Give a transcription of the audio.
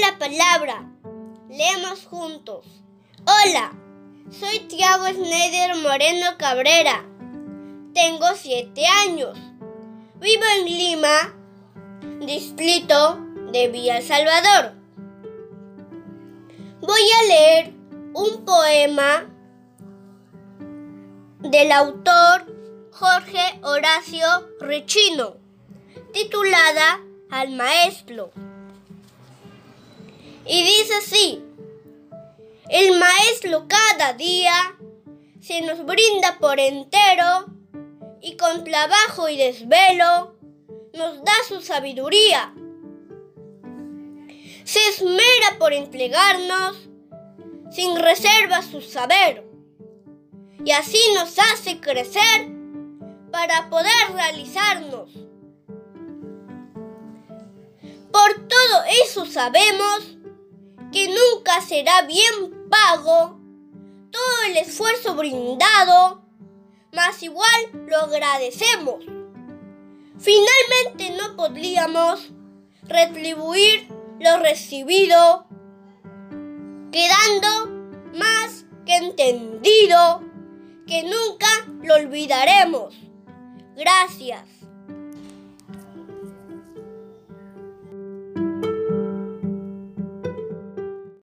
la palabra. Leemos juntos. Hola, soy Tiago Schneider Moreno Cabrera. Tengo siete años. Vivo en Lima, distrito de Villa Salvador. Voy a leer un poema del autor Jorge Horacio Rechino, titulada Al Maestro. Y dice así, el Maestro cada día se nos brinda por entero y con trabajo y desvelo nos da su sabiduría. Se esmera por entregarnos sin reserva su saber y así nos hace crecer para poder realizarnos. Por todo eso sabemos que nunca será bien pago todo el esfuerzo brindado, mas igual lo agradecemos. Finalmente no podríamos retribuir lo recibido, quedando más que entendido que nunca lo olvidaremos. Gracias.